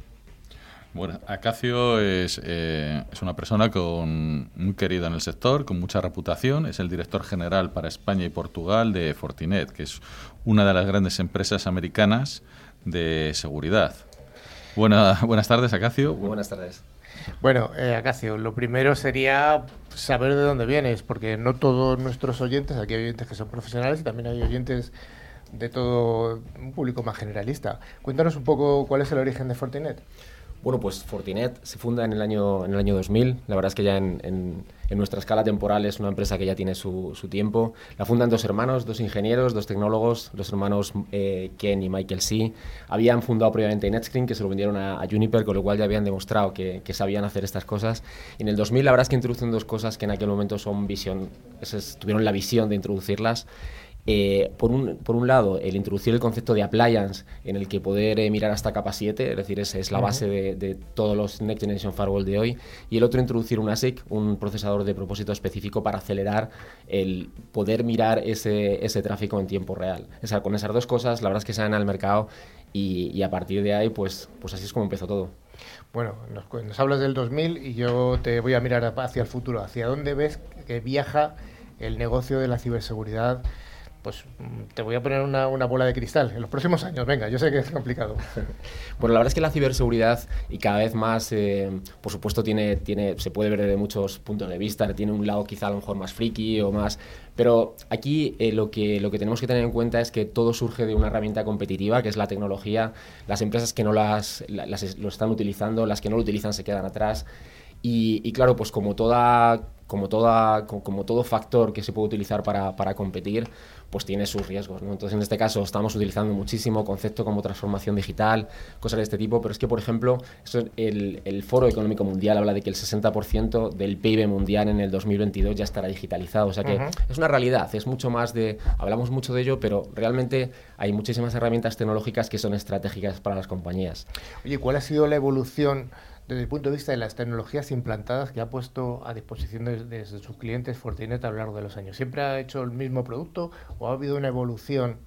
Bueno, Acacio es, eh, es una persona con, muy querida en el sector, con mucha reputación. Es el director general para España y Portugal de Fortinet, que es una de las grandes empresas americanas de seguridad. Buena- buenas tardes, Acacio. Buenas tardes. Bueno, eh, Acacio, lo primero sería saber de dónde vienes, porque no todos nuestros oyentes, aquí hay oyentes que son profesionales y también hay oyentes de todo un público más generalista. Cuéntanos un poco cuál es el origen de Fortinet. Bueno, pues Fortinet se funda en el año, en el año 2000. La verdad es que ya en, nuestra escala temporal es una empresa que ya tiene su, tiempo. La fundan dos hermanos, dos ingenieros, dos tecnólogos, los hermanos eh, Ken y Michael C. Habían fundado previamente NetScreen, que se lo vendieron a, Juniper, con lo cual ya habían demostrado que, sabían hacer estas cosas. Y en el 2000 la verdad es que introducen dos cosas que en aquel momento son visión, tuvieron la visión de introducirlas. Eh, por, un, por un lado, el introducir el concepto de appliance, en el que poder eh, mirar hasta capa 7, es decir, esa es la base de, de todos los Next Generation Firewall de hoy, y el otro, introducir un ASIC, un procesador de propósito específico para acelerar el poder mirar ese, ese tráfico en tiempo real. O sea, con esas dos cosas, la verdad es que salen al mercado y, y a partir de ahí, pues, pues así es como empezó todo. Bueno, nos, nos hablas del 2000 y yo te voy a mirar hacia el futuro. ¿Hacia dónde ves que viaja el negocio de la ciberseguridad, pues mm, te voy a poner una, una, bola de cristal en los próximos años. Venga, yo sé que es complicado. bueno, la verdad es que la ciberseguridad y cada vez más, eh, por supuesto, tiene, tiene, se puede ver desde muchos puntos de vista. Tiene un lado quizá a lo mejor más friki o más... Pero aquí eh, lo, que, lo que tenemos que tener en cuenta es que todo surge de una herramienta competitiva, que es la tecnología. Las empresas que no las, las lo están utilizando, las que no lo utilizan se quedan atrás. Y, y, claro, pues como toda como, toda, como todo factor que se puede utilizar para, para competir, pues tiene sus riesgos. ¿no? Entonces, en este caso, estamos utilizando muchísimo conceptos como transformación digital, cosas de este tipo, pero es que, por ejemplo, el, el, Foro Económico Mundial habla de que el 60% del PIB mundial en el 2022 ya estará digitalizado. O sea que es una realidad, es mucho más de. Hablamos mucho de ello, pero realmente hay muchísimas herramientas tecnológicas que son estratégicas para las compañías. Oye, ¿cuál ha sido la evolución? Desde el punto de vista de las tecnologías implantadas que ha puesto a disposición de, sus clientes Fortinet a lo largo de los años? ¿Siempre ha hecho el mismo producto o ha habido una evolución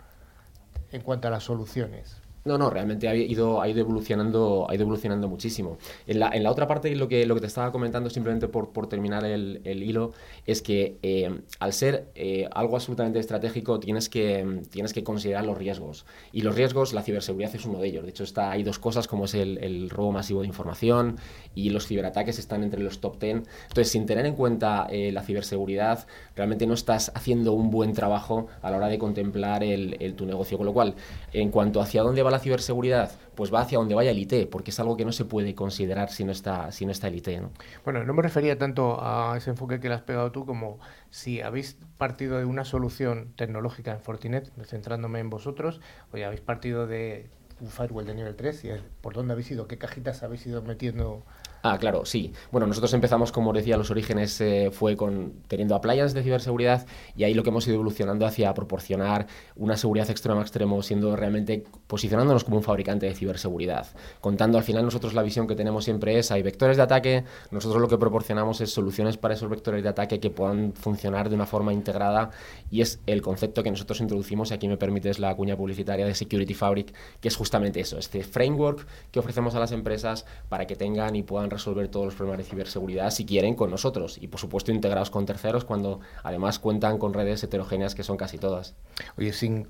en cuanto a las soluciones? No, no, realmente ha ido, ha ido evolucionando, ha ido evolucionando muchísimo. En la, en la otra parte, lo que, lo que te estaba comentando, simplemente por, por terminar el, el, hilo, es que eh, al ser eh, algo absolutamente estratégico, tienes que, tienes que considerar los riesgos. Y los riesgos, la ciberseguridad es uno de ellos. De hecho, está, hay dos cosas como es el, el robo masivo de información y los ciberataques están entre los top 10. Entonces, sin tener en cuenta eh, la ciberseguridad, realmente no estás haciendo un buen trabajo a la hora de contemplar el, tu negocio. Con lo cual, en cuanto hacia dónde va la ciberseguridad? Pues va hacia donde vaya el IT, porque es algo que no se puede considerar si no está, si no está el IT. ¿no? Bueno, no me refería tanto a ese enfoque que le has pegado tú como si habéis partido de una solución tecnológica en Fortinet, centrándome en vosotros, o ya habéis partido de un firewall de nivel 3, y por dónde habéis ido, qué cajitas habéis ido metiendo Ah, claro, sí. Bueno, nosotros empezamos, como decía, los orígenes eh, fue con teniendo appliances de ciberseguridad y ahí lo que hemos ido evolucionando hacia proporcionar una seguridad extrema a extremo, siendo realmente posicionándonos como un fabricante de ciberseguridad. Contando al final nosotros la visión que tenemos siempre es, hay vectores de ataque, nosotros lo que proporcionamos es soluciones para esos vectores de ataque que puedan funcionar de una forma integrada y es el concepto que nosotros introducimos, y aquí me permites la cuña publicitaria de Security Fabric, que es justamente eso, este framework que ofrecemos a las empresas para que tengan y puedan resolver todos los problemas de ciberseguridad si quieren con nosotros y por supuesto integrados con terceros cuando además cuentan con redes heterogéneas que son casi todas. Oye, sin,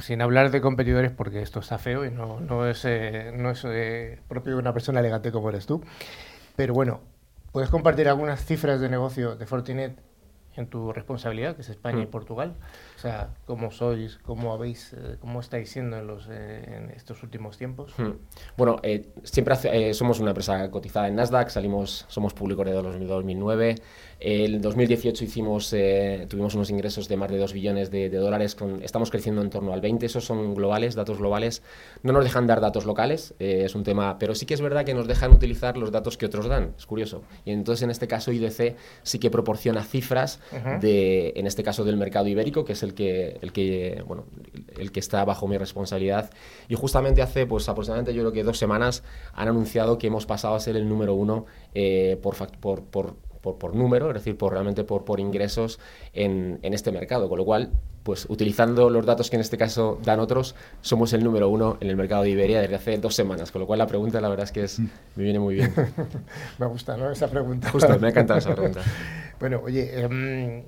sin hablar de competidores porque esto está feo y no, no es, eh, no es eh, propio de una persona elegante como eres tú, pero bueno, ¿puedes compartir algunas cifras de negocio de Fortinet en tu responsabilidad, que es España y mm. Portugal? O sea, cómo sois, cómo habéis, eh, cómo estáis siendo en, los, eh, en estos últimos tiempos. Hmm. Bueno, eh, siempre somos una empresa cotizada en Nasdaq, salimos, somos público de 2009. En 2018 hicimos, tuvimos unos ingresos de más de 2 billones de, dólares, con, estamos creciendo en torno al 20, esos son globales, datos globales. No nos dejan dar datos locales, es un tema, pero sí que es verdad que nos dejan utilizar los datos que otros dan, es curioso. Y entonces en este caso IDC sí que proporciona cifras de, en este caso del mercado ibérico, que es el el que, el que, bueno, el que está bajo mi responsabilidad. Y justamente hace, pues aproximadamente yo creo que dos semanas han anunciado que hemos pasado a ser el número uno eh, por, por, por, por, por, número, es decir, por realmente por, por ingresos en, en, este mercado. Con lo cual, pues utilizando los datos que en este caso dan otros, somos el número uno en el mercado de Iberia desde hace dos semanas. Con lo cual la pregunta la verdad es que es, me viene muy bien. me gusta, ¿no? Esa pregunta. Justo, me ha encantado esa pregunta. bueno, oye, eh,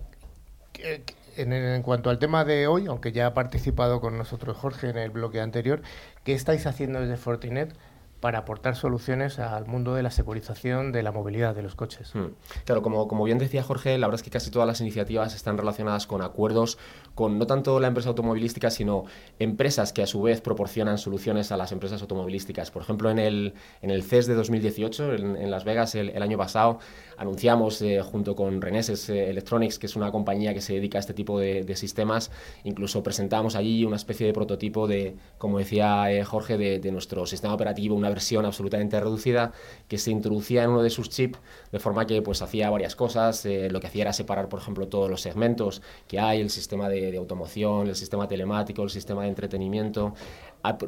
en, cuanto al tema de hoy, aunque ya ha participado con nosotros Jorge en el bloque anterior, ¿qué estáis haciendo desde Fortinet para aportar soluciones al mundo de la securización de la movilidad de los coches. Hmm. Claro, como, como bien decía Jorge, la verdad es que casi todas las iniciativas están relacionadas con acuerdos con no tanto la empresa automovilística, sino empresas que a su vez proporcionan soluciones a las empresas automovilísticas. Por ejemplo, en el, en el CES de 2018, en, Las Vegas, el, año pasado, anunciamos eh, junto con Reneses eh, Electronics, que es una compañía que se dedica a este tipo de, sistemas, incluso presentamos allí una especie de prototipo de, como decía eh, Jorge, de, de nuestro sistema operativo, una versión absolutamente reducida que se introducía en uno de sus chips de forma que pues hacía varias cosas. Eh, lo que hacía era separar, por ejemplo, todos los segmentos que hay, el sistema de, automoción, el sistema telemático, el sistema de entretenimiento.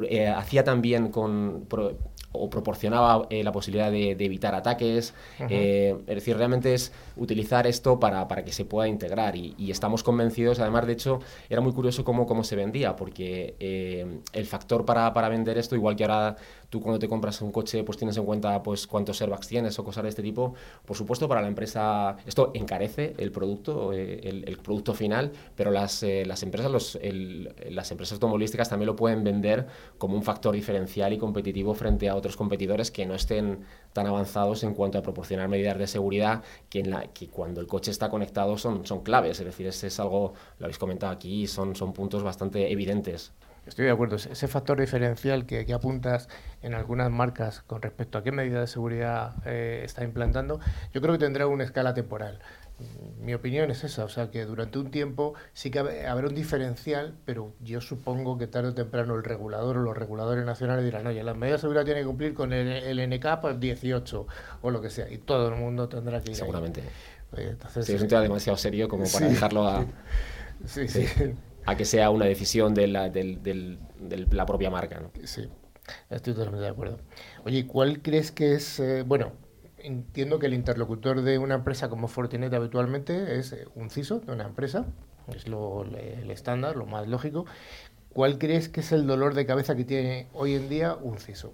Eh, hacía también con o proporcionaba eh, la posibilidad de, evitar ataques. Eh, es decir, realmente es utilizar esto para, para que se pueda integrar y, estamos convencidos, además de hecho, era muy curioso cómo, cómo se vendía, porque eh, el factor para, para, vender esto, igual que ahora tú cuando te compras un coche, pues tienes en cuenta pues cuántos airbags tienes o cosas de este tipo, por supuesto para la empresa esto encarece el producto, el, producto final, pero las, las empresas, los, las empresas automovilísticas también lo pueden vender como un factor diferencial y competitivo frente a otros competidores que no estén tan avanzados en cuanto a proporcionar medidas de seguridad que cuando el coche está conectado son, son claves. Es decir, ese es algo, lo habéis comentado aquí, son, son puntos bastante evidentes. Estoy de acuerdo. Ese factor diferencial que, que, apuntas en algunas marcas con respecto a qué medida de seguridad eh, está implantando, yo creo que tendrá una escala temporal mi opinión es esa, o sea que durante un tiempo sí que habrá un diferencial, pero yo supongo que tarde o temprano el regulador o los reguladores nacionales dirán, oye, las medidas de seguridad tienen que cumplir con el, el NK 18 o lo que sea, y todo el mundo tendrá que ir. Seguramente. Entonces, es un tema demasiado serio como para dejarlo a, a que sea una decisión de la, de la propia marca. ¿no? Sí, estoy totalmente de acuerdo. Oye, ¿cuál crees que es, eh, bueno, entiendo que el interlocutor de una empresa como Fortinet habitualmente es eh, un CISO de una empresa, es lo, el estándar, lo más lógico. ¿Cuál crees que es el dolor de cabeza que tiene hoy en día un CISO?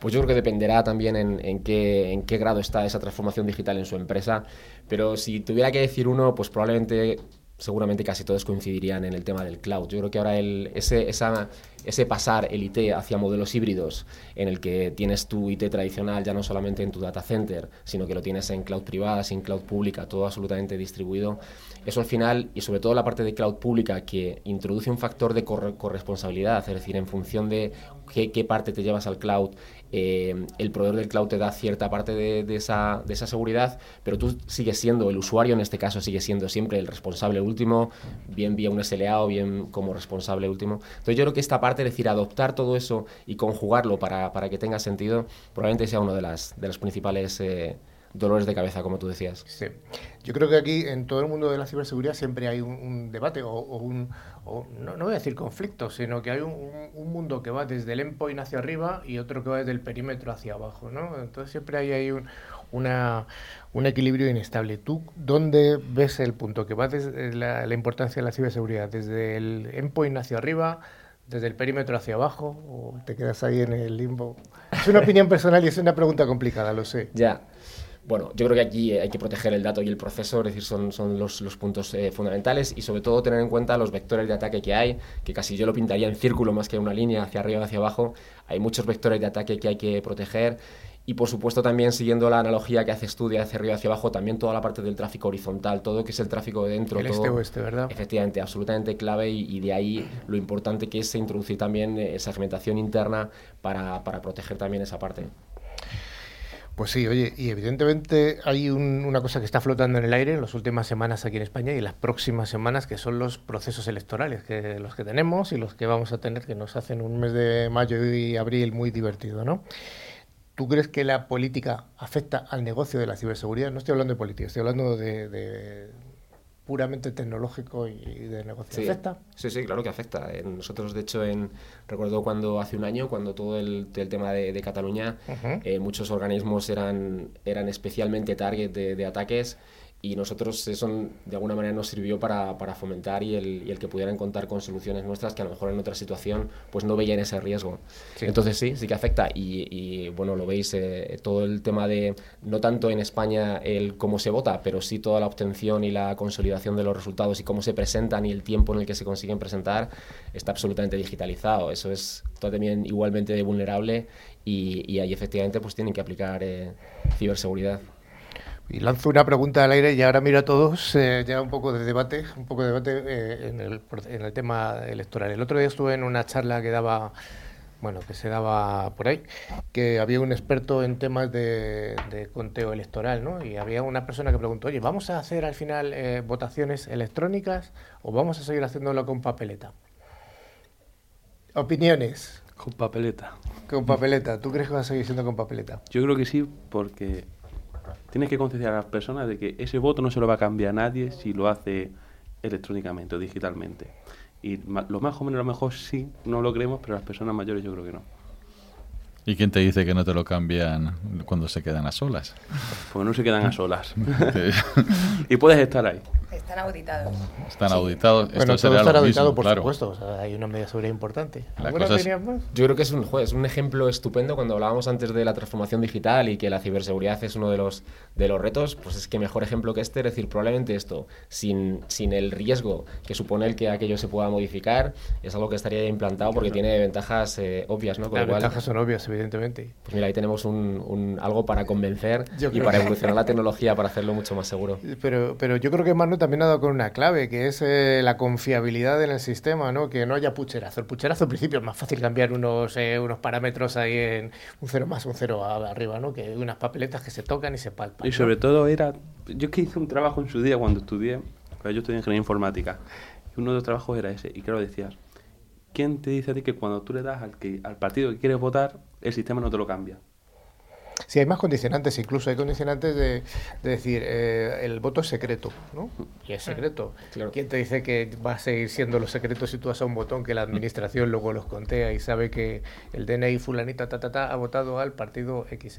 Pues yo creo que dependerá también en, qué, en qué grado está esa transformación digital en su empresa, pero si tuviera que decir uno, pues probablemente seguramente casi todos coincidirían en el tema del cloud. Yo creo que ahora el, ese, esa, ese pasar el IT hacia modelos híbridos, en el que tienes tu IT tradicional ya no solamente en tu data center, sino que lo tienes en cloud privada, sin cloud pública, todo absolutamente distribuido, eso al final, y sobre todo la parte de cloud pública, que introduce un factor de corresponsabilidad, es decir, en función de qué, parte te llevas al cloud, eh, el proveedor del cloud te da cierta parte de, esa, de esa seguridad, pero tú sigues siendo, el usuario en este caso sigue siendo siempre el responsable último, bien vía un SLA o bien como responsable último. Entonces yo creo que esta parte, es decir, adoptar todo eso y conjugarlo para, para que tenga sentido, probablemente sea uno de las, de los principales... Eh, dolores de cabeza, como tú decías. Sí. Yo creo que aquí en todo el mundo de la ciberseguridad siempre hay un, debate o, un, no, no, voy a decir conflicto, sino que hay un, mundo que va desde el endpoint hacia arriba y otro que va desde el perímetro hacia abajo, ¿no? Entonces siempre hay ahí un, una, un equilibrio inestable. ¿Tú dónde ves el punto que va desde la, la importancia de la ciberseguridad? ¿Desde el endpoint hacia arriba? desde el perímetro hacia abajo o te quedas ahí en el limbo? Es una opinión personal y es una pregunta complicada, lo sé. Ya. Bueno, yo creo que aquí hay que proteger el dato y el proceso, es decir, son, son los, los puntos eh, fundamentales y sobre todo tener en cuenta los vectores de ataque que hay, que casi yo lo pintaría en círculo más que en una línea hacia arriba, hacia abajo. Hay muchos vectores de ataque que hay que proteger y por supuesto también siguiendo la analogía que haces tú de hacia arriba hacia abajo, también toda la parte del tráfico horizontal, todo que es el tráfico de dentro. El todo, este-oeste, ¿verdad? Efectivamente, absolutamente clave y, de ahí lo importante que es introducir también esa segmentación interna para, para proteger también esa parte. Pues sí, oye, y evidentemente hay una cosa que está flotando en el aire en las últimas semanas aquí en España y en las próximas semanas, que son los procesos electorales, que los que tenemos y los que vamos a tener, que nos hacen un mes de mayo y abril muy divertido, ¿no? ¿Tú crees que la política afecta al negocio de la ciberseguridad? No estoy hablando de política, estoy hablando de puramente tecnológico y de negocio. Sí, ¿Afecta? Sí, sí, claro que afecta. Nosotros, de hecho, en, recuerdo cuando hace un año, cuando todo el, tema de, Cataluña, eh, muchos organismos eran, eran especialmente target de ataques y nosotros eso de alguna manera nos sirvió para, para fomentar y el, y el, que pudieran contar con soluciones nuestras que a lo mejor en otra situación pues no veían ese riesgo. Entonces sí, sí que afecta y, y bueno, lo veis, eh, todo el tema de, no tanto en España el cómo se vota, pero sí toda la obtención y la consolidación de los resultados y cómo se presentan y el tiempo en el que se consiguen presentar está absolutamente digitalizado. Eso es también igualmente vulnerable y, y ahí efectivamente pues tienen que aplicar eh, ciberseguridad. Y lanzo una pregunta al aire y ahora mira a todos, eh, ya un poco de debate, un poco de debate eh, en, el, en, el, tema electoral. El otro día estuve en una charla que daba, bueno, que se daba por ahí, que había un experto en temas de, conteo electoral, ¿no? Y había una persona que preguntó, oye, ¿vamos a hacer al final eh, votaciones electrónicas o vamos a seguir haciéndolo con papeleta? Opiniones. Con papeleta. Con papeleta. ¿Tú crees que va a seguir siendo con papeleta? Yo creo que sí, porque tienes que concienciar a las personas de que ese voto no se lo va a cambiar a nadie si lo hace electrónicamente o digitalmente. Y los más jóvenes a lo mejor sí, no lo creemos, pero las personas mayores yo creo que no. ¿Y quién te dice que no te lo cambian cuando se quedan a solas? Porque no se quedan a solas. y puedes estar ahí. Están auditados. Están auditados. Bueno, Esto estará lo auditado, mismo, por claro. supuesto. O sea, hay una medida seguridad importante. La ¿Alguna cosa es-? Yo creo que es un, joder, es un ejemplo estupendo cuando hablábamos antes de la transformación digital y que la ciberseguridad es uno de los, de los retos, pues es que mejor ejemplo que este, es decir, probablemente esto, sin, sin el riesgo que supone el que aquello se pueda modificar, es algo que estaría ya implantado porque tiene ventajas eh, obvias, ¿no? Con Las cual, ventajas son obvias, evidentemente. pues mira, ahí tenemos un, un- algo para convencer Yo y para que- evolucionar la tecnología para hacerlo mucho más seguro. Pero, pero yo creo que Manu también con una clave, que es eh, la confiabilidad en el sistema, ¿no? Que no haya pucherazo. El pucherazo al principio es más fácil cambiar unos, eh, unos parámetros ahí en un cero más, un cero arriba, ¿no? Que unas papeletas que se tocan y se palpan. Y ¿no? sobre todo era... Yo es que hice un trabajo en su día cuando estudié, cuando yo estudié ingeniería informática, y uno de los trabajos era ese, y claro, decías, ¿quién te dice a ti que cuando tú le das al, que, al partido que quieres votar, el sistema no te lo cambia? Sí, hay más condicionantes, incluso hay condicionantes de, de decir, eh, el voto es secreto, ¿no? Y es secreto. ¿Quién te dice que va a seguir siendo los secretos si tú das a un botón que la administración luego los contea y sabe que el DNI fulanita ta, ta, ta, ha votado al partido XX?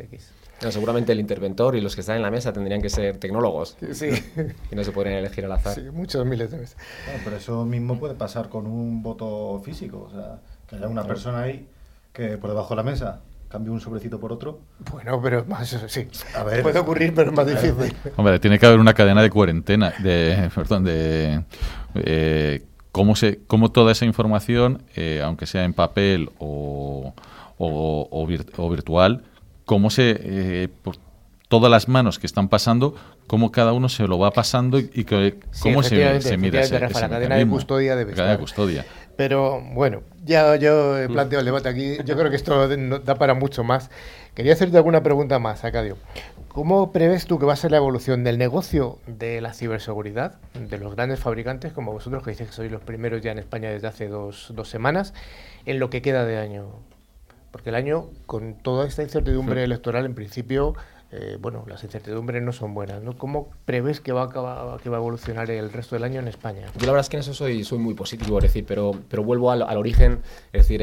No, seguramente el interventor y los que están en la mesa tendrían que ser tecnólogos. Sí. Y no se podrían elegir al azar. Sí, muchos miles de veces. Claro, pero eso mismo puede pasar con un voto físico. O sea, que haya una persona ahí que por debajo de la mesa cambie un sobrecito por otro. Bueno, pero es más, sí. A ver. Puede ocurrir, pero es más difícil. Hombre, tiene que haber una cadena de cuarentena, de, perdón, de eh, cómo se, cómo toda esa información, eh, aunque sea en papel o, o, o vir- o virtual, cómo se, eh, por todas las manos que están pasando, cómo cada uno se lo va pasando y, y que- Sí, cómo se, se mira ese, efectivamente, Rafa, ese la cadena de custodia debe La cadena de estar. custodia. Pero bueno, ya yo he planteado el debate aquí. Yo creo que esto da para mucho más. Quería hacerte alguna pregunta más, Acadio. ¿Cómo prevés tú que va a ser la evolución del negocio de la ciberseguridad, de los grandes fabricantes como vosotros, que dices que sois los primeros ya en España desde hace dos, dos semanas, en lo que queda de año? Porque el año, con toda esta incertidumbre electoral, en principio, eh, bueno, las incertidumbres no son buenas. ¿no? ¿Cómo prevés que va, a acabar- evolucionar el resto del año en España? Yo la verdad es que en eso soy, muy positivo, es decir, pero, vuelvo al, al origen, es decir,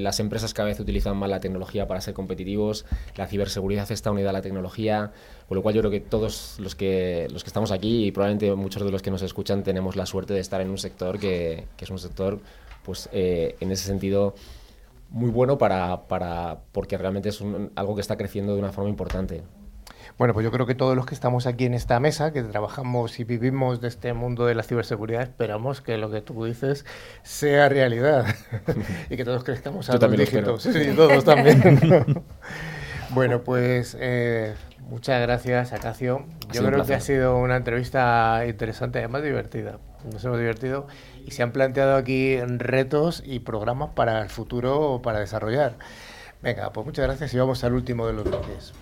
las empresas cada vez utilizan más la tecnología para ser competitivos, la ciberseguridad está unida a la tecnología, con lo cual yo creo que todos los que, los que estamos aquí y probablemente muchos de los que nos escuchan tenemos la suerte de estar en un sector que, que es un sector, pues eh, en ese sentido, muy bueno para, para porque realmente es un- algo que está creciendo de una forma importante. Bueno, pues yo creo que todos los que estamos aquí en esta mesa, que trabajamos y vivimos de este mundo de la ciberseguridad, esperamos que lo que tú dices sea realidad y que todos crezcamos a Yo dos dígitos. Sí, todos también. bueno, pues eh, muchas gracias, Acacio. Yo creo que ha sido una entrevista interesante, además divertida. Nos hemos divertido y se han planteado aquí retos y programas para el futuro para desarrollar. Venga, pues muchas gracias y vamos al último de los bloques.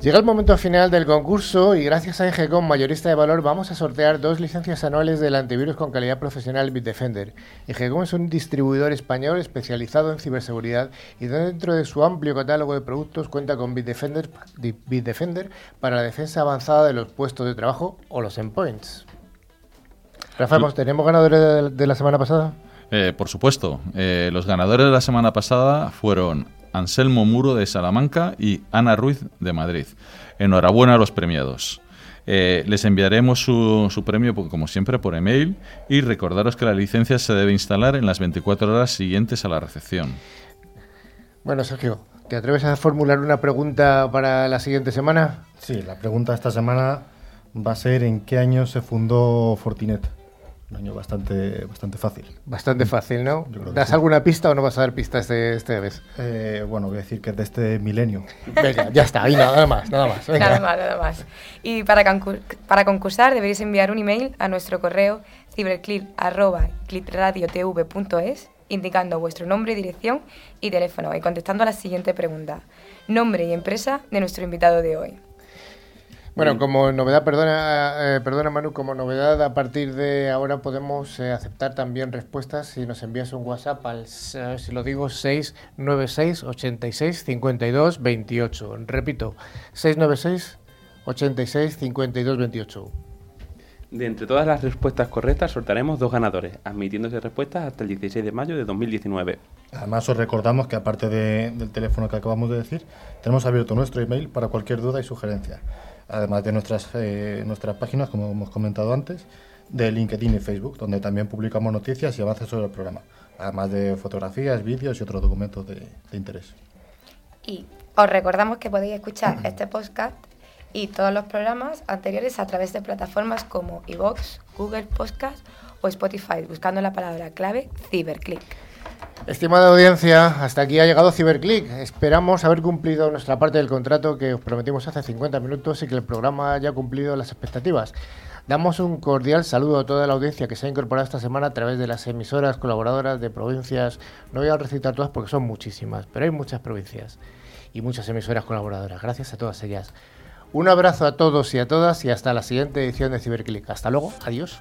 Llega el momento final del concurso y gracias a Engecom Mayorista de Valor vamos a sortear dos licencias anuales del antivirus con calidad profesional Bitdefender. Engecom es un distribuidor español especializado en ciberseguridad y dentro de su amplio catálogo de productos cuenta con Bitdefender, para la defensa avanzada de los puestos de trabajo o los endpoints. Rafa, ¿hemos- ¿tenemos ganadores de, de la semana pasada? Eh, por supuesto, eh, los ganadores de la semana pasada fueron Anselmo Muro de Salamanca y Ana Ruiz de Madrid. Enhorabuena a los premiados. Eh, les enviaremos su, su premio, po- como siempre, por email y recordaros que la licencia se debe instalar en las 24 horas siguientes a la recepción. Bueno, Sergio, ¿te atreves a formular una pregunta para la siguiente semana? Sí, la pregunta de esta semana va a ser ¿en qué año se fundó Fortinet? Un año bastante, bastante fácil. Bastante fácil, ¿no? Yo creo que ¿Das sí. alguna pista o no vas a dar pistas de este vez? Eh, bueno, voy a decir que es de este milenio. Venga, ya está, ahí nada más, nada más. venga. Nada más, nada más. Y para, para concursar deberéis enviar un email a nuestro correo ciberclip.clipradiotv.es indicando vuestro nombre, dirección y teléfono y contestando a la siguiente pregunta. Nombre y empresa de nuestro invitado de hoy. Bueno, como novedad, perdona, eh, perdona Manu, como novedad a partir de ahora podemos eh, aceptar también respuestas si nos envías un WhatsApp al, eh, si lo digo, 696 86 52 28. Repito, 696 86 52 28. De entre todas las respuestas correctas, sortaremos dos ganadores, admitiéndose respuestas hasta el 16 de mayo de 2019. Además, os recordamos que aparte de- del teléfono que acabamos de decir, tenemos abierto nuestro email para cualquier duda y sugerencia. Además de nuestras, eh, nuestras páginas, como hemos comentado antes, de LinkedIn y Facebook, donde también publicamos noticias y avances sobre el programa. Además de fotografías, vídeos y otros documentos de, interés. Y os recordamos que podéis escuchar este podcast y todos los programas anteriores a través de plataformas como iVoox, Google Podcast o Spotify, buscando la palabra clave Ciberclick. Estimada audiencia, hasta aquí ha llegado Ciberclick. Esperamos haber cumplido nuestra parte del contrato que os prometimos hace 50 minutos y que el programa haya cumplido las expectativas. Damos un cordial saludo a toda la audiencia que se ha incorporado esta semana a través de las emisoras colaboradoras de provincias. No voy a recitar todas porque son muchísimas, pero hay muchas provincias y muchas emisoras colaboradoras. Gracias a todas ellas. Un abrazo a todos y a todas y hasta la siguiente edición de Ciberclick. Hasta luego, adiós.